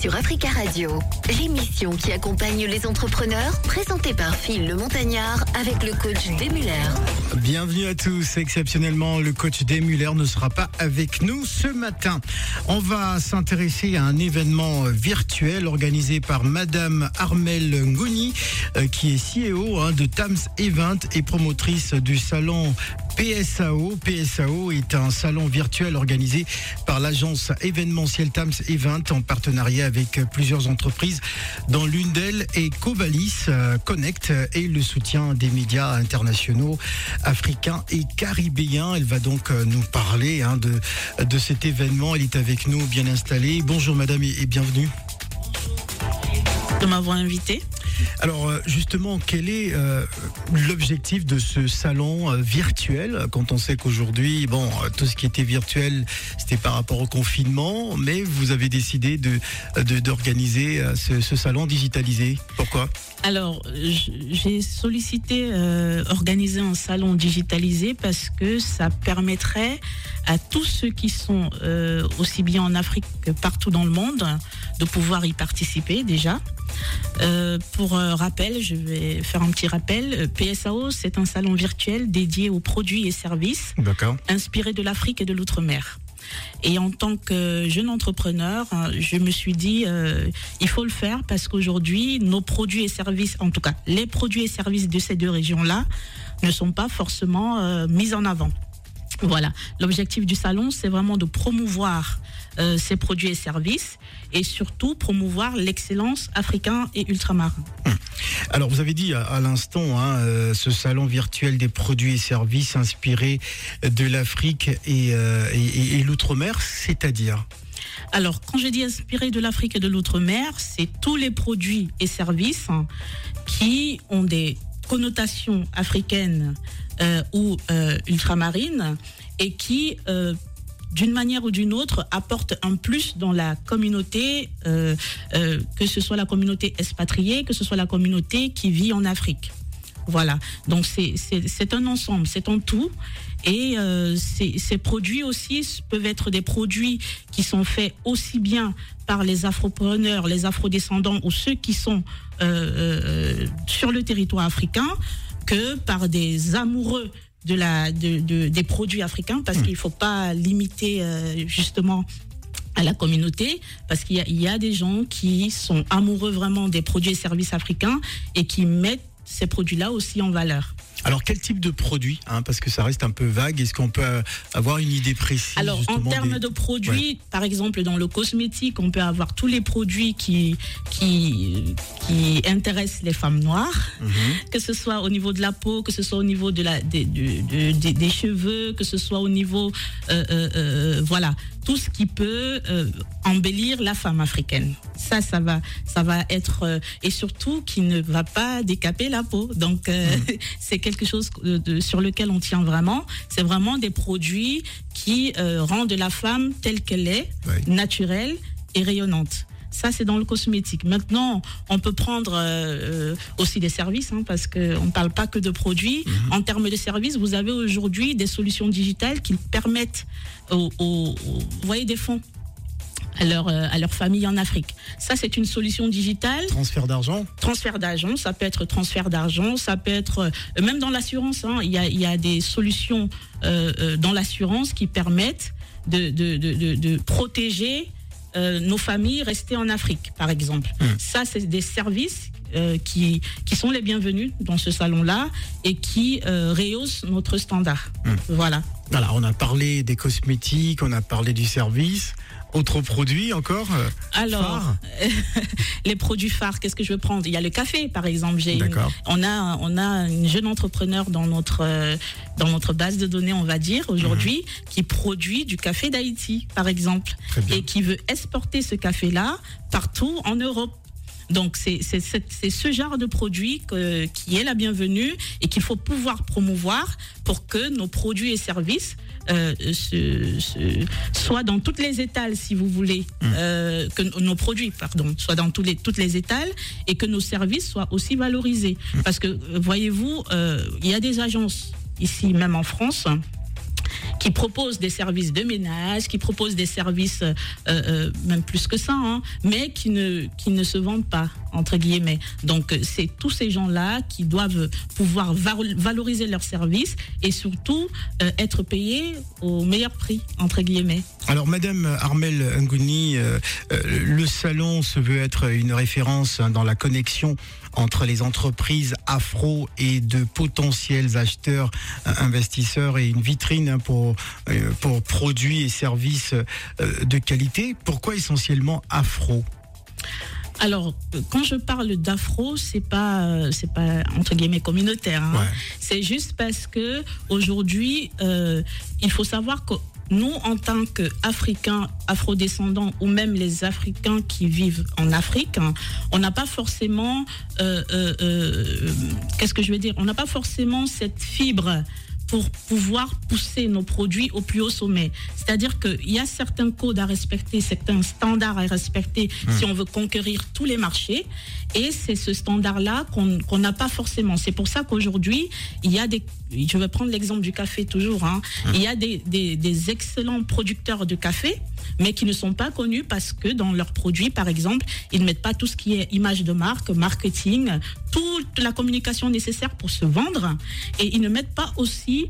Sur Africa Radio. L'émission qui accompagne les entrepreneurs, présentée par Phil le Montagnard avec le coach Demuller. Bienvenue à tous. Exceptionnellement, le coach Demuller ne sera pas avec nous ce matin. On va s'intéresser à un événement virtuel organisé par Madame Armel Ngouni, euh, qui est CEO hein, de Tams Event et promotrice du salon PSAO. PSAO est un salon virtuel organisé par l'agence événementielle Tams Event en partenariat avec plusieurs entreprises, dont l'une d'elles est Covalis euh, Connect et le soutien des médias internationaux africains et caribéens. Elle va donc euh, nous parler hein, de, de cet événement. Elle est avec nous, bien installée. Bonjour madame et, et bienvenue. De m'avoir invité. Alors euh, justement, quel est euh, l'objectif de ce salon euh, virtuel quand on sait qu'aujourd'hui, bon, tout ce qui était virtuel, c'était par rapport au confinement, mais vous avez décidé de d'organiser ce, ce salon digitalisé. Pourquoi? Alors, j'ai sollicité euh, organiser un salon digitalisé parce que ça permettrait à tous ceux qui sont aussi bien en Afrique que partout dans le monde de pouvoir y participer déjà. Euh, pour euh, rappel, je vais faire un petit rappel. Euh, PSAO, c'est un salon virtuel dédié aux produits et services D'accord. inspiré de l'Afrique et de l'outre-mer. Et en tant que jeune entrepreneur, hein, je me suis dit, euh, il faut le faire parce qu'aujourd'hui, nos produits et services, en tout cas, les produits et services de ces deux régions-là, ne sont pas forcément euh, mis en avant. Voilà. L'objectif du salon, c'est vraiment de promouvoir euh, ces produits et services et surtout promouvoir l'excellence africain et ultramarin. Alors vous avez dit à, à l'instant hein, euh, ce salon virtuel des produits et services inspirés de l'Afrique et, euh, et- et- et l'outre-mer, c'est-à-dire? Alors, quand je dis inspiré de l'Afrique et de l'outre-mer, c'est tous les produits et services hein, qui ont des connotations africaines euh, ou euh, ultramarines et qui, euh, d'une manière ou d'une autre, apportent un plus dans la communauté, que ce soit la communauté expatriée, que ce soit la communauté qui vit en Afrique. Voilà, donc c'est- un ensemble, c'est un tout. Et euh, ces, ces produits aussi peuvent être des produits qui sont faits aussi bien par les afropreneurs, les afrodescendants ou ceux qui sont euh, euh, sur le territoire africain que par des amoureux de la, de, de- des produits africains parce qu'il faut pas limiter justement à la communauté parce qu'il y a des gens qui sont amoureux vraiment des produits et services africains et qui mettent ces produits-là aussi en valeur. Alors quel type de produit hein, Parce que ça reste un peu vague. Est-ce qu'on peut euh, avoir une idée précise Alors, en termes des- de produits, par exemple, dans le cosmétique, on peut avoir tous les produits qui, qui, qui intéressent les femmes noires, Mhm. que ce soit au niveau de la peau, que ce soit au niveau de la, des, de- cheveux, que ce soit au niveau, euh, euh, euh, voilà, tout ce qui peut embellir la femme africaine. Ça, ça va, ça va être, et surtout qui ne va pas décaper la peau. Donc, euh, c'est quelque chose de- de- sur lequel on tient vraiment. C'est vraiment des produits qui euh, rendent la femme telle qu'elle est, naturelle et rayonnante. Ça, c'est dans le cosmétique. Maintenant, on peut prendre euh, euh, aussi des services, hein, parce qu'on ne parle pas que de produits. En termes de services, vous avez aujourd'hui des solutions digitales qui permettent aux, aux- aux- vous voyez, des fonds à leur, euh, à leur famille en Afrique. Ça, c'est une solution digitale Transfert d'argent transfert d'argent, ça peut être transfert d'argent, ça peut être euh, même dans l'assurance. hein, il y, a, il y a des solutions euh, dans l'assurance qui permettent de, de, de, de, protéger euh, nos familles restées en Afrique, par exemple. Ça, c'est des services euh, qui, qui sont les bienvenus dans ce salon-là et qui euh, rehaussent notre standard. Voilà. Voilà, on a parlé des cosmétiques, on a parlé du service. Autre produit encore euh, Alors, les produits phares, qu'est-ce que je veux prendre? Il y a le café, par exemple. J'ai une- D'accord. on a on a une jeune entrepreneur dans notre euh, dans notre base de données, on va dire aujourd'hui, qui produit du café d'Haïti, par exemple, Mhm. Et qui veut exporter ce café-là partout en Europe. Donc c'est c'est c'est- c'est ce genre de produit que- qui est la bienvenue et qu'il faut pouvoir promouvoir pour que nos produits et services euh, soient dans toutes les étals, si vous voulez, euh, que nos produits, pardon, soient dans tous les, toutes les étals et que nos services soient aussi valorisés. Parce que, euh, voyez-vous, il y a des agences ici, même en France, qui propose des services de ménage, qui propose des services, euh, euh, même plus que ça, hein, mais qui ne, qui ne se vendent pas, entre guillemets. Donc, c'est tous ces gens-là qui doivent pouvoir valoriser leurs services et surtout euh, être payés au meilleur prix, entre guillemets. Alors, Madame Armel Ngouni, le salon se veut être une référence hein, dans la connexion entre les entreprises afro et de potentiels acheteurs, euh, investisseurs et une vitrine hein, pour, euh, pour produits et services euh, de qualité. Pourquoi essentiellement afro? Alors, quand je parle d'afro, c'est pas, c'est pas entre guillemets communautaire. Hein. C'est juste parce que aujourd'hui, il faut savoir que nous, en tant qu'Africains, afrodescendants ou même les Africains qui vivent en Afrique, hein, on n'a pas forcément, euh, euh, euh, qu'est-ce que je veux dire, on n'a pas forcément cette fibre pour pouvoir pousser nos produits au plus haut sommet. C'est-à-dire qu'il y a certains codes à respecter, certains standards à respecter hmm. si on veut conquérir tous les marchés. Et c'est ce standard-là qu'on n'a pas forcément. C'est pour ça qu'aujourd'hui, il y a des... Je vais prendre l'exemple du café toujours. Hein. Hmm. Il y a des, des excellents producteurs de café mais qui ne sont pas connus parce que dans leurs produits, par exemple, ils ne mettent pas tout ce qui est image de marque, marketing, toute la communication nécessaire pour se vendre, et ils ne mettent pas aussi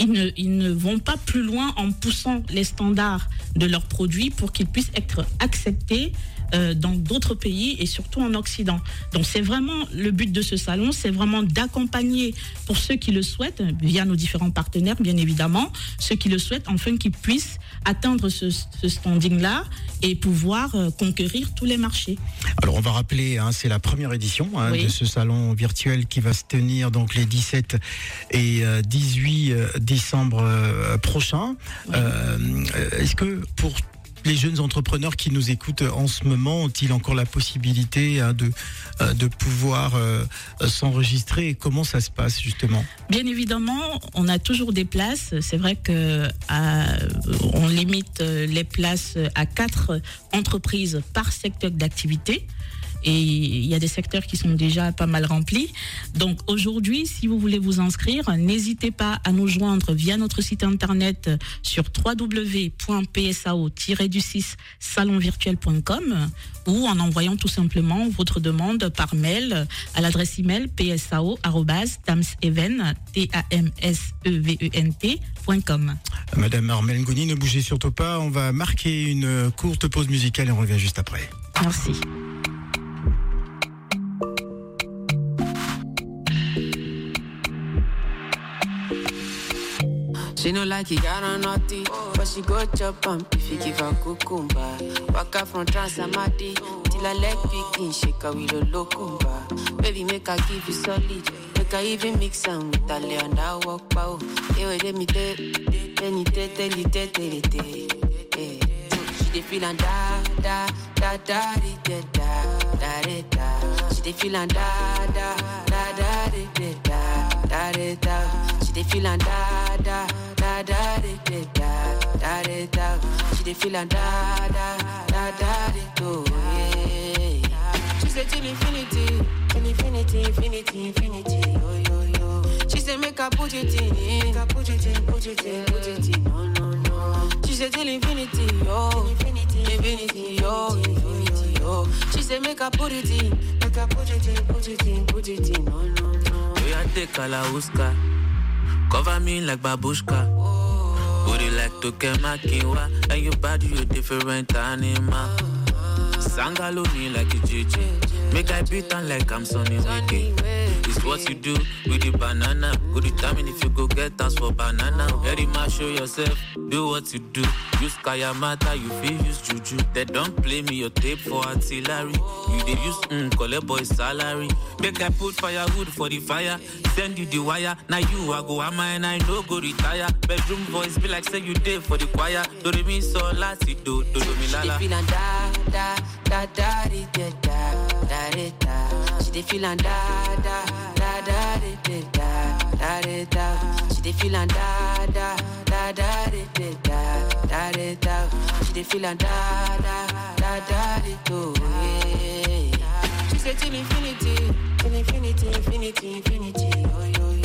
ils ne, vont pas plus loin en poussant les standards de leurs produits pour qu'ils puissent être acceptés euh, dans d'autres pays et surtout en Occident. Donc c'est vraiment le but de ce salon, c'est vraiment d'accompagner pour ceux qui le souhaitent, via nos différents partenaires bien évidemment, ceux qui le souhaitent afin qu'ils puissent atteindre ce, standing-là et pouvoir euh, conquérir tous les marchés. Alors on va rappeler, hein, c'est la première édition hein, de ce salon virtuel qui va se tenir donc les 17 et 18 euh, décembre prochains. Est-ce que pour les jeunes entrepreneurs qui nous écoutent en ce moment ont-ils encore la possibilité hein, de, euh, de pouvoir euh, s'enregistrer Comment ça se passe justement? Bien évidemment, on a toujours des places. C'est vrai que on limite les places à quatre entreprises par secteur d'activité et il y a des secteurs qui sont déjà pas mal remplis. Donc aujourd'hui, si vous voulez vous inscrire, n'hésitez pas à nous joindre via notre site internet sur www.psao-du6 salonvirtuel.com ou en envoyant tout simplement votre demande par mail à l'adresse email psao@tamseven.com. Madame Armel Ngouni, ne bougez surtout pas, on va marquer une courte pause musicale et on revient juste après. Merci. She no like it, got on naughty, but she go chop am if you give her cucumber. Waka from Transamadi till her leg begin shake her with a locumba. Baby, make her give you solid, make her even mix am with lay and I walk pow. Hey, wait, let me tell, you tell, you tell, you tell. She dey feelin' da da da da da da da da da. She dey feelin' da da da da da da da da dey feel am da da da da da da da. She feel da da da da She say till infinity, till infinity, infinity, infinity. Yo yo yo. She say make I put it in, make I put it in, put it in, put it in. No no no. She say till infinity, yo, infinity, infinity, yo, infinity, yo. She say make I put it in, make I put it in, put it in, put it in. No no no. We are take Alaska. Cover me like babushka. Booty like to get my kiwa. And your body, you different animal. Sangalo me like a JJ. Make I beat on like I'm Sonny Wiki. It's what you do with the banana. Go determine if you go get us for banana. Very much show yourself, do what you do. Use Kayamata, you feel use Juju. They don't play me your tape for artillery. You they use mm, collect boy salary. Make I put firewood for the fire. Send you the wire. Now you I go am and I no go retire. Bedroom voice be like say you did for the choir. Do re mi so la si do do do mi la la. Da da da da da da da da da dey feel am da da da da de de da da de da. She dey feel am da da da da de de da da de da. She dey feel am da da da da de do. She say till infinity, till infinity, infinity, infinity. Oh, yo, yo.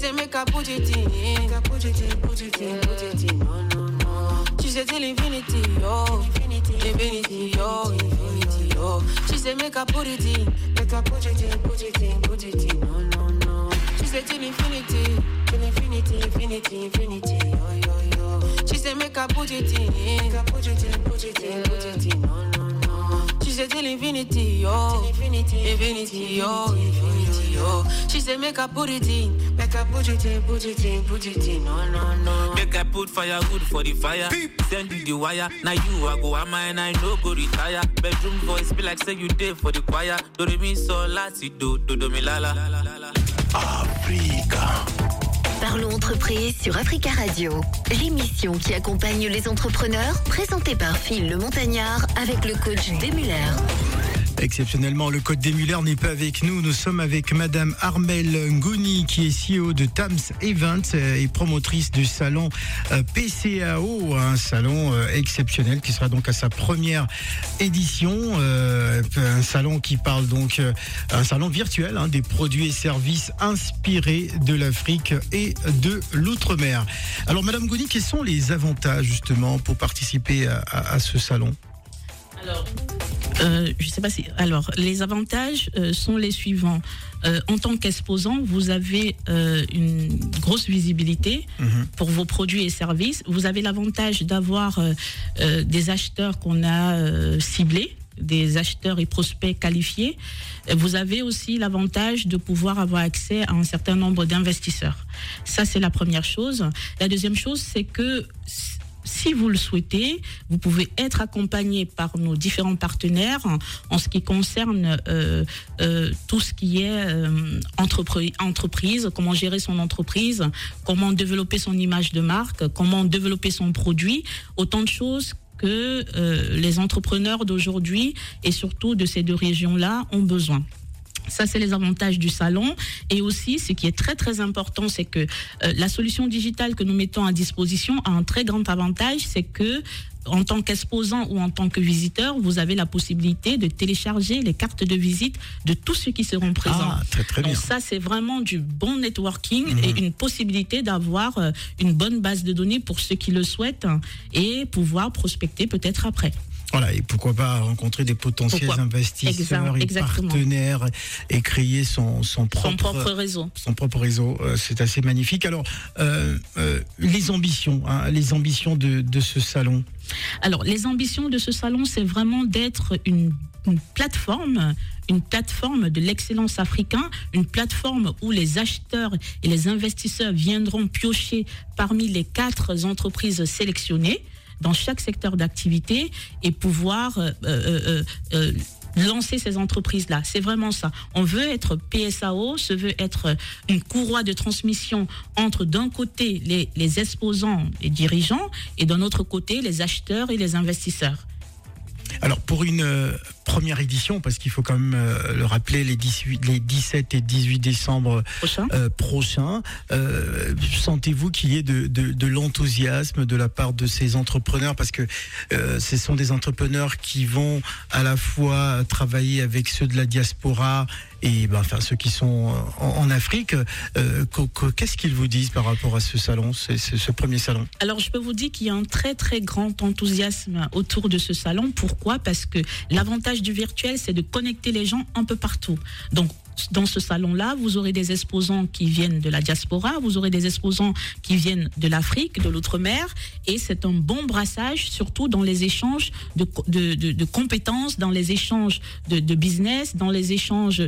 Say make I put it in, make I put it in, put it in, put it in. No, no, no. She say till infinity, oh, infinity, infinity, oh, infinity, oh. She say make I put it in, make I put it in, put it in, put it in. No, no, no. She say till infinity, till infinity, infinity, infinity, oh, yo, yo. She say make I put it in, make I put it in, put it in, put it in. No, no, no. She say till infinity, oh, infinity, infinity, oh, infinity, oh. She say make I put it in, make I put it in, put it in, put it in. No, no, no. Make I put firewood for the fire. Send you the wire. Now you I go am and I no go retire. Bedroom voice be like say you did for the choir. Do re mi so la si do do do mi la la. Parlons entreprise sur Africa Radio. L'émission qui accompagne les entrepreneurs, présentée par Phil le Montagnard avec le coach Demuller. Exceptionnellement, le code des Muller n'est pas avec nous. Nous sommes avec Madame Armel Ngouni, qui est CEO de Tams Events euh, et promotrice du salon euh, PCAO, un salon euh, exceptionnel qui sera donc à sa première édition. Euh, Un salon qui parle donc, un salon virtuel, hein, des produits et services inspirés de l'Afrique et de l'outre-mer. Alors, Madame Ngouni, quels sont les avantages justement pour participer à- ce salon? Euh, je sais pas si. Alors, les avantages euh, sont les suivants. Euh, en tant qu'exposant, vous avez euh, une grosse visibilité Mhm. pour vos produits et services. Vous avez l'avantage d'avoir des acheteurs qu'on a ciblés des acheteurs et prospects qualifiés. Vous avez aussi l'avantage de pouvoir avoir accès à un certain nombre d'investisseurs. Ça, c'est la première chose. La deuxième chose, c'est que si vous le souhaitez, vous pouvez être accompagné par nos différents partenaires en, ce qui concerne euh, euh, tout ce qui est euh, entreprise, comment gérer son entreprise, comment développer son image de marque, comment développer son produit, autant de choses que les entrepreneurs d'aujourd'hui et surtout de ces deux régions-là ont besoin. Ça, c'est les avantages du salon. Et aussi, ce qui est très, très important, c'est que euh, la solution digitale que nous mettons à disposition a un très grand avantage, c'est que en tant qu'exposant ou en tant que visiteur, vous avez la possibilité de télécharger les cartes de visite de tous ceux qui seront présents. Ah, très très Donc bien. ça, c'est vraiment du bon networking Mhm. et une possibilité d'avoir euh, une bonne base de données pour ceux qui le souhaitent hein, et pouvoir prospecter peut-être après. Voilà, et pourquoi pas rencontrer des potentiels Pourquoi investisseurs et exactement. partenaires et créer son, son propre, Son propre réseau. son propre réseau. Euh, C'est assez magnifique. Alors, euh, euh, les ambitions, hein, les ambitions de, de ce salon. Alors, les ambitions de ce salon, c'est vraiment d'être une, une plateforme, une plateforme de l'excellence africain, une plateforme où les acheteurs et les investisseurs viendront piocher parmi les quatre entreprises sélectionnées dans chaque secteur d'activité et pouvoir euh, euh, euh, lancer ces entreprises-là. C'est vraiment ça. On veut être PSAO, se veut être une courroie de transmission entre d'un côté les, les exposants et dirigeants et d'un autre côté les acheteurs et les investisseurs. Alors, pour une euh, première édition, parce qu'il faut quand même euh, le rappeler, les, 18, les 17 et 18 décembre Prochain. euh, prochains, euh, sentez-vous qu'il y ait de, de, de l'enthousiasme de la part de ces entrepreneurs? Parce que ce sont des entrepreneurs qui vont à la fois travailler avec ceux de la diaspora et ben, enfin ceux qui sont en, en Afrique. Euh, Qu'est-ce qu'ils vous disent par rapport à ce salon, c'est ce premier salon? Alors, je peux vous dire qu'il y a un très, très grand enthousiasme autour de ce salon. Pourquoi? Parce que l'avantage du virtuel, c'est de connecter les gens un peu partout. Donc, dans ce salon-là, vous aurez des exposants qui viennent de la diaspora, vous aurez des exposants qui viennent de l'Afrique, de l'outre-mer, et c'est un bon brassage, surtout dans les échanges de, co- de, de- de compétences, dans les échanges de, business, dans les échanges.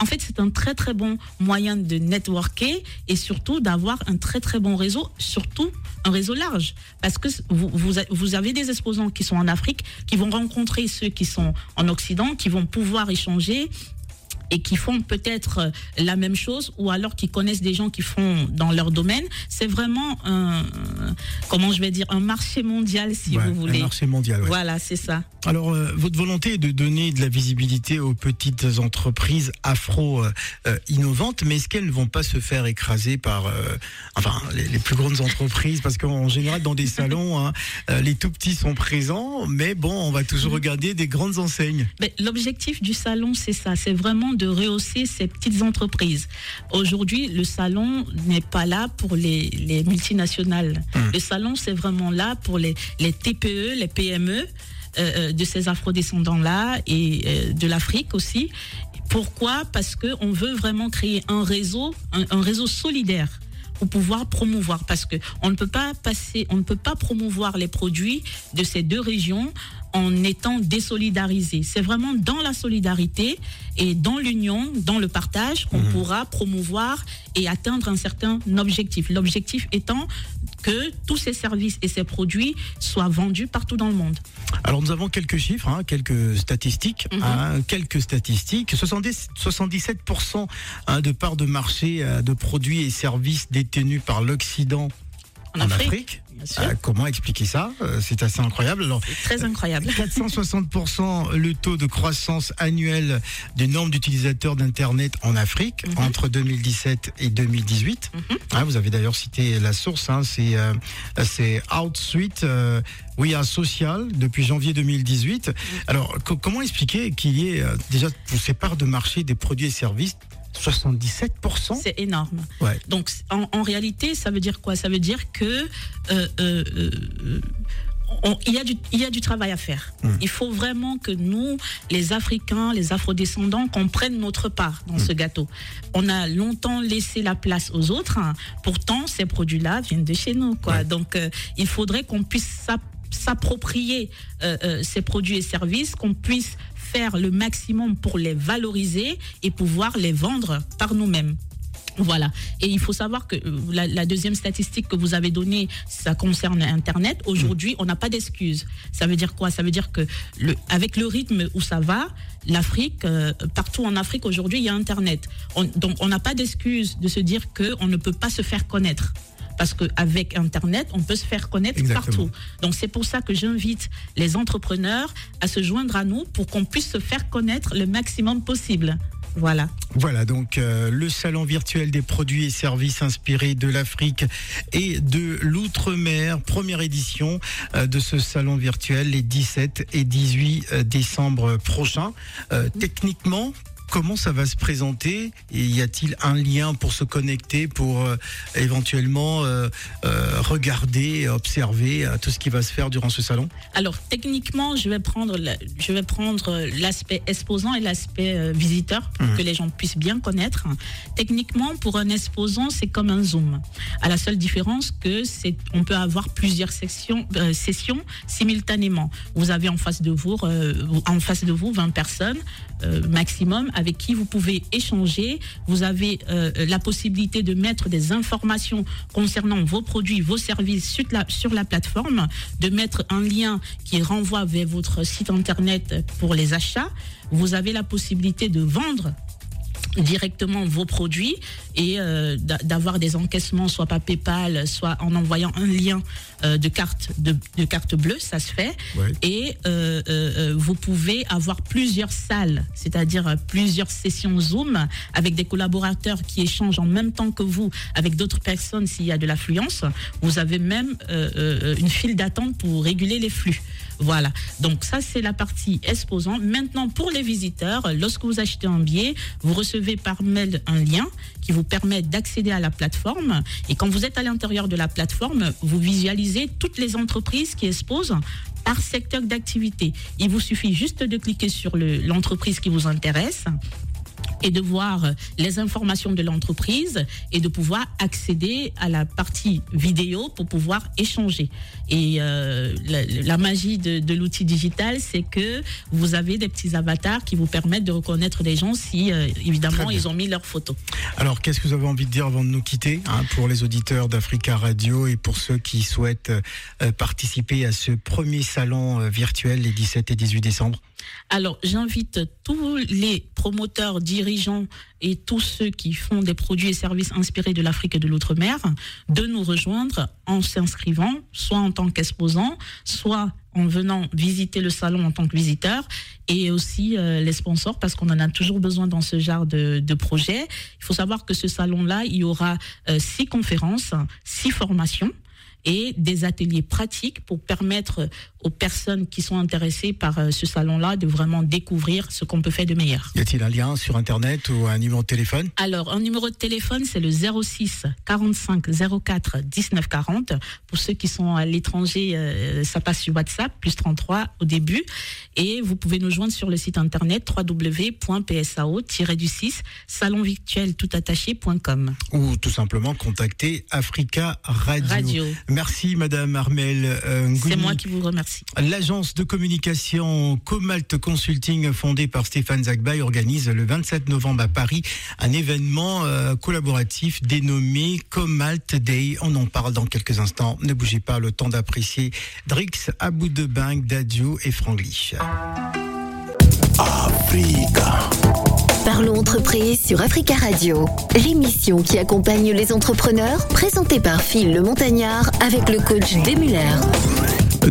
En fait, c'est un très très bon moyen de networker et surtout d'avoir un très très bon réseau, surtout un réseau large. Parce que vous avez des exposants qui sont en Afrique, qui vont rencontrer ceux qui sont en Occident, qui vont pouvoir échanger et qui font peut-être euh, la même chose ou alors qui connaissent des gens qui font dans leur domaine. C'est vraiment un, comment je vais dire, un marché mondial si Ouais, vous voulez. Un marché mondial. ouais. Voilà, c'est ça. Alors, euh, votre volonté est de donner de la visibilité aux petites entreprises afro-innovantes, mais est-ce qu'elles ne vont pas se faire écraser par euh, enfin, les, les plus grandes entreprises? Parce qu'en général, dans des salons, hein, euh, les tout petits sont présents, mais bon, on va toujours regarder des grandes enseignes. L'objectif du salon, c'est ça, c'est vraiment de rehausser ces petites entreprises. Aujourd'hui, le salon n'est pas là pour les, les multinationales. Hum. Le salon, c'est vraiment là pour les, les TPE, les PME. euh, euh, de ces afrodescendants-là et euh, de l'Afrique aussi. Pourquoi? Parce qu'on veut vraiment créer un réseau, un, un réseau solidaire pour pouvoir promouvoir parce que on ne peut pas passer on ne peut pas promouvoir les produits de ces deux régions en étant désolidarisés. C'est vraiment dans la solidarité et dans l'union, dans le partage qu'on pourra promouvoir et atteindre un certain objectif. L'objectif étant que tous ces services et ces produits soient vendus partout dans le monde. Alors nous avons quelques chiffres, hein, quelques statistiques, Mhm. hein, quelques statistiques. 70, 77% hein, de parts de marché euh, de produits et services détenus par l'Occident En, en, Afrique. Euh, comment expliquer ça Euh, C'est assez incroyable. Alors, très incroyable. 460% le taux de croissance annuel du nombre d'utilisateurs d'Internet en Afrique Mhm. entre 2017 et 2018. Ah, vous avez d'ailleurs cité la source, hein, c'est euh, c'est Outsuite euh, We Are Social depuis janvier 2018. Alors, co- comment expliquer qu'il y ait déjà pour ces parts de marché des produits et services 77% C'est énorme. Ouais. Donc en, en réalité, ça veut dire quoi? Ça veut dire que euh, euh, euh, il y, a du, il y a du travail à faire. Il faut vraiment que nous, les Africains, les Afrodescendants, qu'on prenne notre part dans ce gâteau. On a longtemps laissé la place aux autres. hein. Pourtant, ces produits-là viennent de chez nous. Quoi. Ouais. Donc, euh, il faudrait qu'on puisse s'app- s'approprier euh, euh, ces produits et services, qu'on puisse faire le maximum pour les valoriser et pouvoir les vendre par nous-mêmes. Voilà. Et il faut savoir que euh, la, la deuxième statistique que vous avez donnée, ça concerne Internet. Aujourd'hui, on n'a pas d'excuses. Ça veut dire quoi? Ça veut dire que le, avec le rythme où ça va, l'Afrique, euh, partout en Afrique aujourd'hui, il y a Internet. On- donc, on n'a pas d'excuses de se dire qu'on ne peut pas se faire connaître. Parce qu'avec Internet, on peut se faire connaître Exactement. partout. Donc c'est pour ça que j'invite les entrepreneurs à se joindre à nous pour qu'on puisse se faire connaître le maximum possible. Voilà. Voilà donc euh, le salon virtuel des produits et services inspirés de l'Afrique et de l'outre-mer, première édition euh, de ce salon virtuel les 17 et 18 euh, décembre prochains. Euh, techniquement, comment ça va se présenter Et y a-t-il un lien pour se connecter, pour euh, éventuellement euh, euh, regarder, observer tout ce qui va se faire durant ce salon? Alors techniquement, je vais prendre la- je vais prendre l'aspect exposant et l'aspect visiteur pour Mhm. que les gens puissent bien connaître. Techniquement, pour un exposant, c'est comme un zoom. À la seule différence que c'est on peut avoir plusieurs sections sessions simultanément. Vous avez en face de vous en face de vous 20 personnes maximum avec qui vous pouvez échanger. Vous avez euh, la possibilité de mettre des informations concernant vos produits, vos services sur la plateforme, de mettre un lien qui renvoie vers votre site internet pour les achats. Vous avez la possibilité de vendre directement vos produits et euh, d'a- d'avoir des encaissements soit par PayPal, soit en envoyant un lien euh, de carte de, de carte bleue, ça se fait. Ouais. Et euh, vous pouvez avoir plusieurs salles, c'est-à-dire plusieurs sessions Zoom avec des collaborateurs qui échangent en même temps que vous avec d'autres personnes s'il y a de l'affluence. Vous avez même une file d'attente pour réguler les flux. Voilà. Donc ça c'est la partie exposant. Maintenant pour les visiteurs, lorsque vous achetez un billet, vous recevez par mail un lien qui vous permet d'accéder à la plateforme. Et quand vous êtes à l'intérieur de la plateforme, vous visualisez toutes les entreprises qui exposent par secteur d'activité. Il vous suffit juste de cliquer sur le- l'entreprise qui vous intéresse et de voir les informations de l'entreprise et de pouvoir accéder à la partie vidéo pour pouvoir échanger. Et euh, la, la magie de, de l'outil digital, c'est que vous avez des petits avatars qui vous permettent de reconnaître les gens si, euh, évidemment, ils ont mis leurs photos. Alors, qu'est-ce que vous avez envie de dire avant de nous quitter hein, pour les auditeurs d'Africa Radio et pour ceux qui souhaitent euh, participer à ce premier salon virtuel les 17 et 18 décembre? Alors, j'invite tous les promoteurs, dirigeants et tous ceux qui font des produits et services inspirés de l'Afrique et de l'outre-mer de nous rejoindre en s'inscrivant, soit en tant qu'exposant, soit en venant visiter le salon en tant que visiteur et aussi euh, les sponsors parce qu'on en a toujours besoin dans ce genre de, de projet. Il faut savoir que ce salon-là, il y aura euh, six conférences, six formations et des ateliers pratiques pour permettre aux personnes qui sont intéressées par euh, ce salon-là de vraiment découvrir ce qu'on peut faire de meilleur. Y a-t-il un lien sur Internet ou un numéro de téléphone? Alors, un numéro de téléphone, c'est le 06 45 04 19 40. Pour ceux qui sont à l'étranger, euh, ça passe sur WhatsApp, plus 33 au début. Et vous pouvez nous joindre sur le site internet www.psao-du6 salonvirtuel-toutattaché.com. Ou tout simplement contacter Africa Radio. Radio. Merci Madame Armel euh, C'est moi qui vous remercie. L'agence de communication Comalt Consulting, fondée par Stéphane Zagbay, organise le 27 novembre à Paris un événement euh, collaboratif dénommé Comalt Day. On en parle dans quelques instants. Ne bougez pas, le temps d'apprécier Drix, Abou de Bang, Dadju et Franglish. Parlons entreprise sur Africa Radio. L'émission qui accompagne les entrepreneurs, présentée par Phil le Montagnard avec le coach Demuller.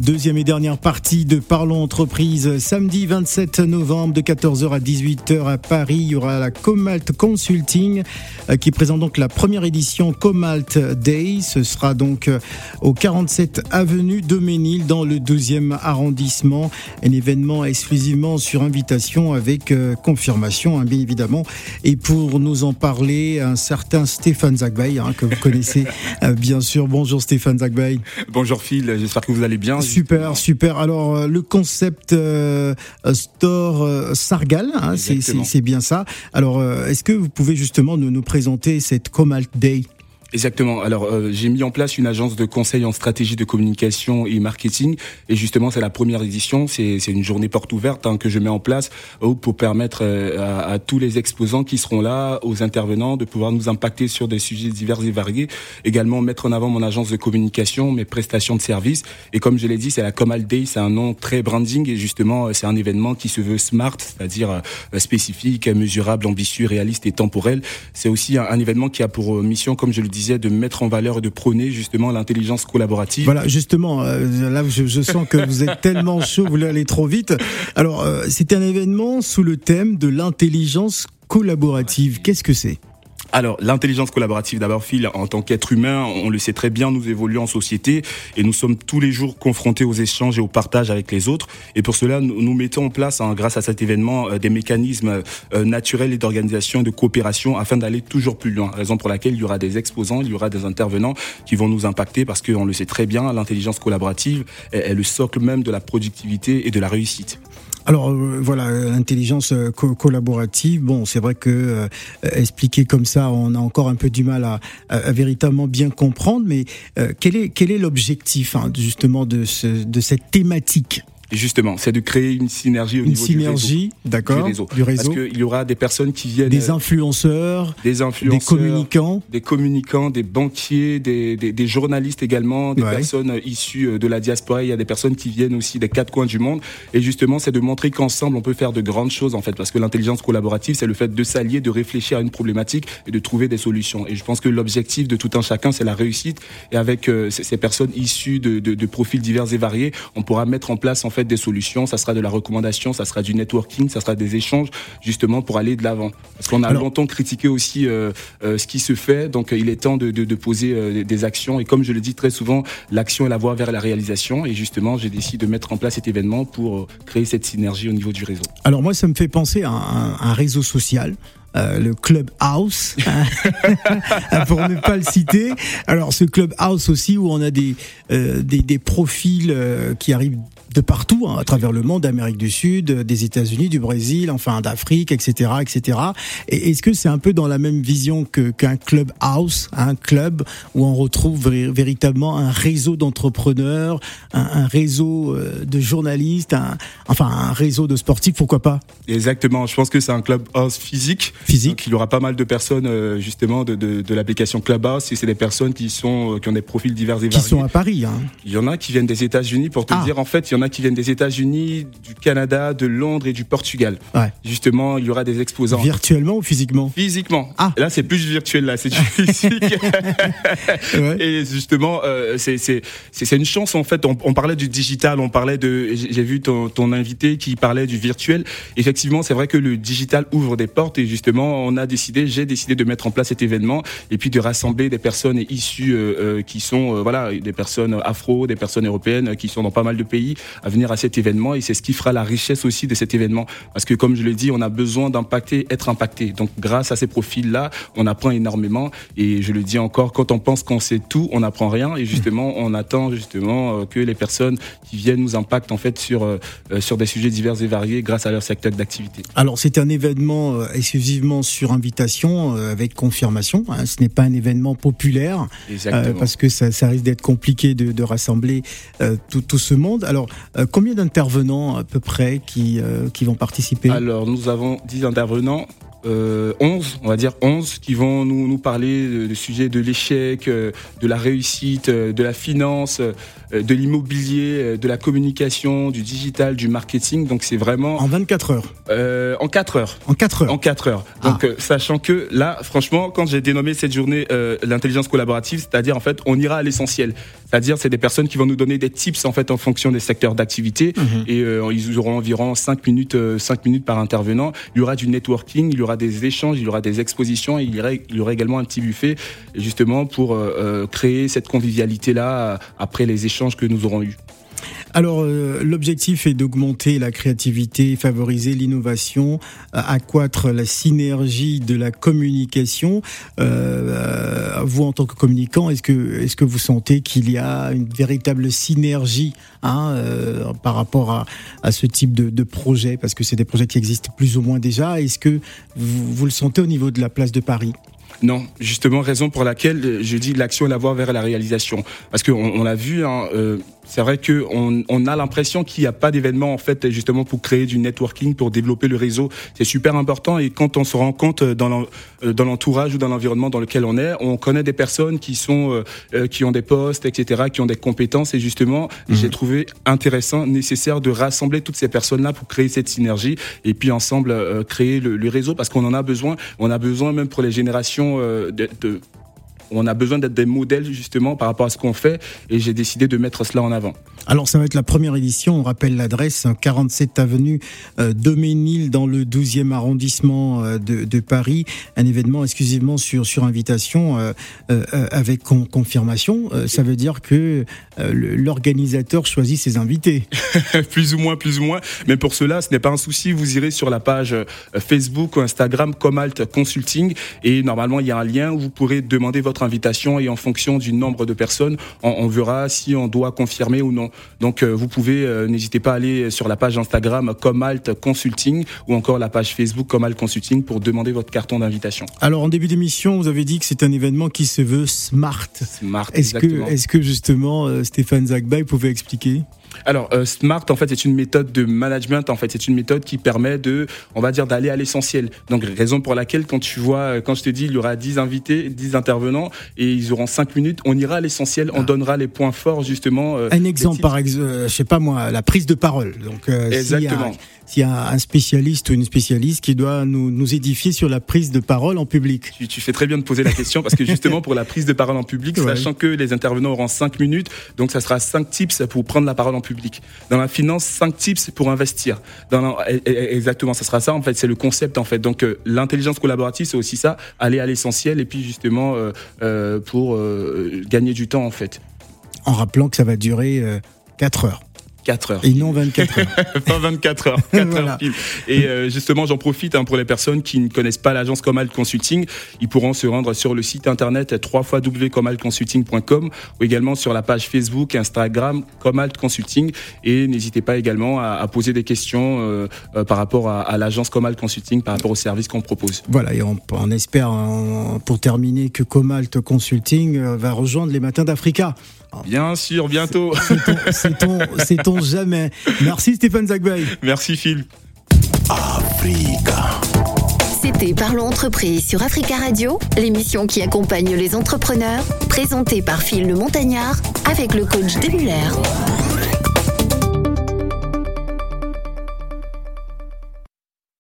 Deuxième et dernière partie de Parlons Entreprise, samedi 27 novembre de 14h à 18h à Paris. Il y aura la Comalt Consulting euh, qui présente donc la première édition Comalt Day. Ce sera donc euh, au 47 avenue Doménil dans le 12e arrondissement. Un événement exclusivement sur invitation avec euh, confirmation, hein, bien évidemment. Et pour nous en parler, un certain Stéphane Zagbay, hein, que vous connaissez bien sûr. Bonjour Stéphane Zagbay. Bonjour Phil, j'espère que vous allez bien. Super, super. Alors, euh, le concept euh, store euh, Sargal, hein, c'est- bien ça. Alors, euh, est-ce que vous pouvez justement nous, nous présenter cette Comalt Day Exactement. Alors, euh, j'ai mis en place une agence de conseil en stratégie de communication et marketing. Et justement, c'est la première édition. C'est une journée porte ouverte hein, que je mets en place euh, pour permettre euh, à, tous les exposants qui seront là, aux intervenants, de pouvoir nous impacter sur des sujets divers et variés. Également, mettre en avant mon agence de communication, mes prestations de services. Et comme je l'ai dit, c'est la Comal Day. C'est un nom très branding. Et justement, euh, c'est un événement qui se veut smart, c'est-à-dire euh, spécifique, mesurable, ambitieux, réaliste et temporel. C'est aussi un, événement qui a pour mission, comme je le disais, de mettre en valeur et de prôner justement l'intelligence collaborative. Voilà, justement, euh, là, je, je sens que vous êtes tellement chaud, vous voulez aller trop vite. Alors, euh, c'est un événement sous le thème de l'intelligence collaborative. Qu'est-ce que c'est? Alors, l'intelligence collaborative, d'abord, Phil, en tant qu'être humain, on le sait très bien, nous évoluons en société et nous sommes tous les jours confrontés aux échanges et au partage avec les autres. Et pour cela, nous, nous mettons en place, hein, grâce à cet événement, euh, des mécanismes euh, naturels et d'organisation et de coopération afin d'aller toujours plus loin. Raison pour laquelle il y aura des exposants, il y aura des intervenants qui vont nous impacter parce qu'on le sait très bien, l'intelligence collaborative est, est le socle même de la productivité et de la réussite. Alors euh, voilà, l'intelligence euh, co- collaborative. Bon, c'est vrai que euh, expliquer comme ça, on a encore un peu du mal à, à- véritablement bien comprendre. Mais euh, quel est quel est l'objectif hein, justement de de cette thématique? Justement, c'est de créer une synergie au Une niveau du réseau. synergie, du réseau. du Parce réseau, qu'il y aura des personnes qui viennent, des euh, influenceurs, des des influenceurs, communicants. des communicants, des banquiers, des, des, des journalistes également, des Ouais. personnes euh, issues euh, de la diaspora. Il y a des personnes qui viennent aussi des quatre coins du monde. Et justement, c'est de montrer qu'ensemble, on peut faire de grandes choses, en fait. Parce que l'intelligence collaborative, c'est le fait de s'allier, de réfléchir à une problématique et de trouver des solutions. Et je pense que l'objectif de tout un chacun, c'est la réussite. Et avec euh, ces, ces personnes issues de, de, de profils divers et variés, on pourra mettre en place, en fait, des solutions. Ça sera de la recommandation, ça sera du networking, ça sera des échanges, justement, pour aller de l'avant. Parce qu'on a Alors- longtemps critiqué aussi euh, euh, ce qui se fait. Donc, euh, il est temps de, de, de poser euh, des- actions. Et comme je le dis très souvent, l'action est la voie vers la réalisation. Et justement, j'ai décidé de mettre en place cet événement pour créer cette synergie au niveau du réseau. Alors moi, ça me fait penser à un, un réseau social. euh, le Clubhouse, hein, pour ne pas le citer. Alors ce Clubhouse aussi où on a des euh, des, des profils euh, qui arrivent de partout, hein, à travers le monde, d'Amérique du Sud, euh, des États-Unis, du Brésil, enfin d'Afrique, etc., etc. Et est-ce que c'est un peu dans la même vision que qu'un Clubhouse, un club où on retrouve vé- véritablement un réseau d'entrepreneurs, un, un réseau euh, de journalistes, un, enfin un réseau de sportifs, pourquoi pas? Exactement. Je pense que c'est un clubhouse physique. Physique. Donc, il y aura pas mal de personnes, euh, justement, de, de, de l'application Clubhouse. Et c'est des personnes qui sont, qui ont des profils divers et qui variés. sont à Paris. Hein. Il y en a qui viennent des États-Unis. Pour te Ah. dire, en fait, il y en a qui viennent des États-Unis, du Canada, de Londres et du Portugal. Ouais. Justement, il y aura des exposants. Virtuellement ou physiquement Physiquement. Ah. Là, c'est plus virtuel, là, c'est du physique. Ouais. Et justement, euh, c'est c'est c'est c'est une chance en fait. On, on parlait du digital, on parlait de. J'ai vu ton, ton invité qui parlait du virtuel. Effectivement, c'est vrai que le digital ouvre des portes et justement on a décidé, j'ai décidé de mettre en place cet événement et puis de rassembler des personnes issues qui sont, voilà, des personnes afro, des personnes européennes qui sont dans pas mal de pays à venir à cet événement et c'est ce qui fera la richesse aussi de cet événement. Parce que comme je l'ai dit, on a besoin d'impacter, être impacté. Donc grâce à ces profils-là, on apprend énormément et je le dis encore, quand on pense qu'on sait tout, on n'apprend rien et justement, on attend justement que les personnes qui viennent nous impactent en fait sur, sur des sujets divers et variés grâce à leur secteur d'activité. Alors c'est un événement exclusivement sur invitation avec confirmation. Hein. Ce n'est pas un événement populaire parce que ça, ça risque d'être compliqué de, de rassembler tout, tout, ce monde. Alors combien d'intervenants à peu près qui, qui vont participer? Alors nous avons 10 intervenants 11, euh, on va dire 11, qui vont nous, nous parler du sujet de l'échec, euh, de la réussite, euh, de la finance, de l'immobilier, de la communication, du digital, du marketing. Donc c'est vraiment... En 24 heures En 4 heures. En 4 heures En 4 heures. Donc ah. sachant que là, franchement, quand j'ai dénommé cette journée l'intelligence collaborative, c'est-à-dire en fait, on ira à l'essentiel. C'est-à-dire c'est des personnes qui vont nous donner des tips en fait en fonction des secteurs d'activité mhm. et ils auront environ 5 minutes, 5 minutes par intervenant. Il y aura du networking, il y aura des échanges, il y aura des expositions, et il y aura, il y aura également un petit buffet, justement pour euh, euh, créer cette convivialité-là euh, après les échanges que nous aurons eus. Alors, euh, l'objectif est d'augmenter la créativité, favoriser l'innovation, euh, accroître la synergie de la communication. Euh, vous, en tant que communicant, est-ce que, est-ce que vous sentez qu'il y a une véritable synergie hein, par rapport à, à, ce type de, de projet? Parce que c'est des projets qui existent plus ou moins déjà. Est-ce que vous, vous le sentez au niveau de la place de Paris? Non, justement, raison pour laquelle je dis l'action et la voie vers la réalisation. Parce qu'on on, l'a vu, hein, euh, c'est vrai qu'on on a l'impression qu'il n'y a pas d'événement en fait justement pour créer du networking, pour développer le réseau. C'est super important et quand on se rend compte euh, dans l'entourage ou dans l'environnement dans lequel on est, on connaît des personnes qui sont euh, qui ont des postes, etc., qui ont des compétences et justement, mhm. j'ai trouvé intéressant, nécessaire de rassembler toutes ces personnes-là pour créer cette synergie et puis ensemble créer le, le réseau parce qu'on en a besoin. On a besoin même pour les générations euh, de, on a besoin d'être des modèles justement par rapport à ce qu'on fait et j'ai décidé de mettre cela en avant. Alors ça va être la première édition, on rappelle l'adresse, 47 hein, avenue euh, Doménil dans le 12e arrondissement euh, de, Paris, un événement exclusivement sur, sur invitation euh, avec confirmation. ça veut dire que l'organisateur choisit ses invités. plus ou moins, plus ou moins. Mais pour cela, ce n'est pas un souci, vous irez sur la page Facebook ou Instagram Comalt Consulting et normalement il y a un lien où vous pourrez demander votre invitation et en fonction du nombre de personnes, on, verra si on doit confirmer ou non. Donc euh, vous pouvez, euh, n'hésitez pas à aller sur la page Instagram Comalt Consulting ou encore la page Facebook Comalt Consulting pour demander votre carton d'invitation. Alors en début d'émission, vous avez dit que c'est un événement qui se veut smart. Smart. Est-ce que, est-ce que justement euh, Stéphane Zagbay pouvait expliquer? Alors, euh, Smart, en fait, c'est une méthode de management. En fait, c'est une méthode qui permet de, on va dire, d'aller à l'essentiel. Donc, raison pour laquelle, quand tu vois, euh, quand je te dis, il y aura 10 invités, 10 intervenants, et ils auront 5 minutes, on ira à l'essentiel, on ah. donnera les points forts, justement. Euh, un exemple, par exemple, je sais pas moi, la prise de parole. Donc, Exactement s'il y a un spécialiste ou une spécialiste qui doit nous, nous édifier sur la prise de parole en public. Tu, tu, fais très bien de poser la question parce que justement pour la prise de parole en public, sachant que les intervenants auront 5 minutes, donc ça sera 5 tips pour prendre la parole en public. Dans la finance, 5 tips pour investir. Dans exactement, ça sera ça en fait, c'est le concept en fait. Donc euh, l'intelligence collaborative, c'est aussi ça, aller à l'essentiel et puis justement euh, euh, pour gagner du temps en fait. En rappelant que ça va durer 4 heures. 4 heures. Et non 24 heures. pas 24 heures. 4 heures Et euh, justement, j'en profite hein, pour les personnes qui ne connaissent pas l'agence Comalt Consulting. Ils pourront se rendre sur le site internet www.comaltconsulting.com ou également sur la page Facebook, Instagram, Comalt Consulting. Et n'hésitez pas également à, à, poser des questions euh, euh, par rapport à, à l'agence Comalt Consulting, par rapport aux services qu'on propose. Voilà, et on, on espère, pour terminer, que Comalt Consulting va rejoindre les matins d'Africa. Bien sûr, bientôt. Sait-on jamais. Merci Stéphane Zagbay. Merci Phil. Africa. C'était Parlons Entreprise sur Africa Radio, l'émission qui accompagne les entrepreneurs, présentée par Phil le Montagnard avec le coach Muller.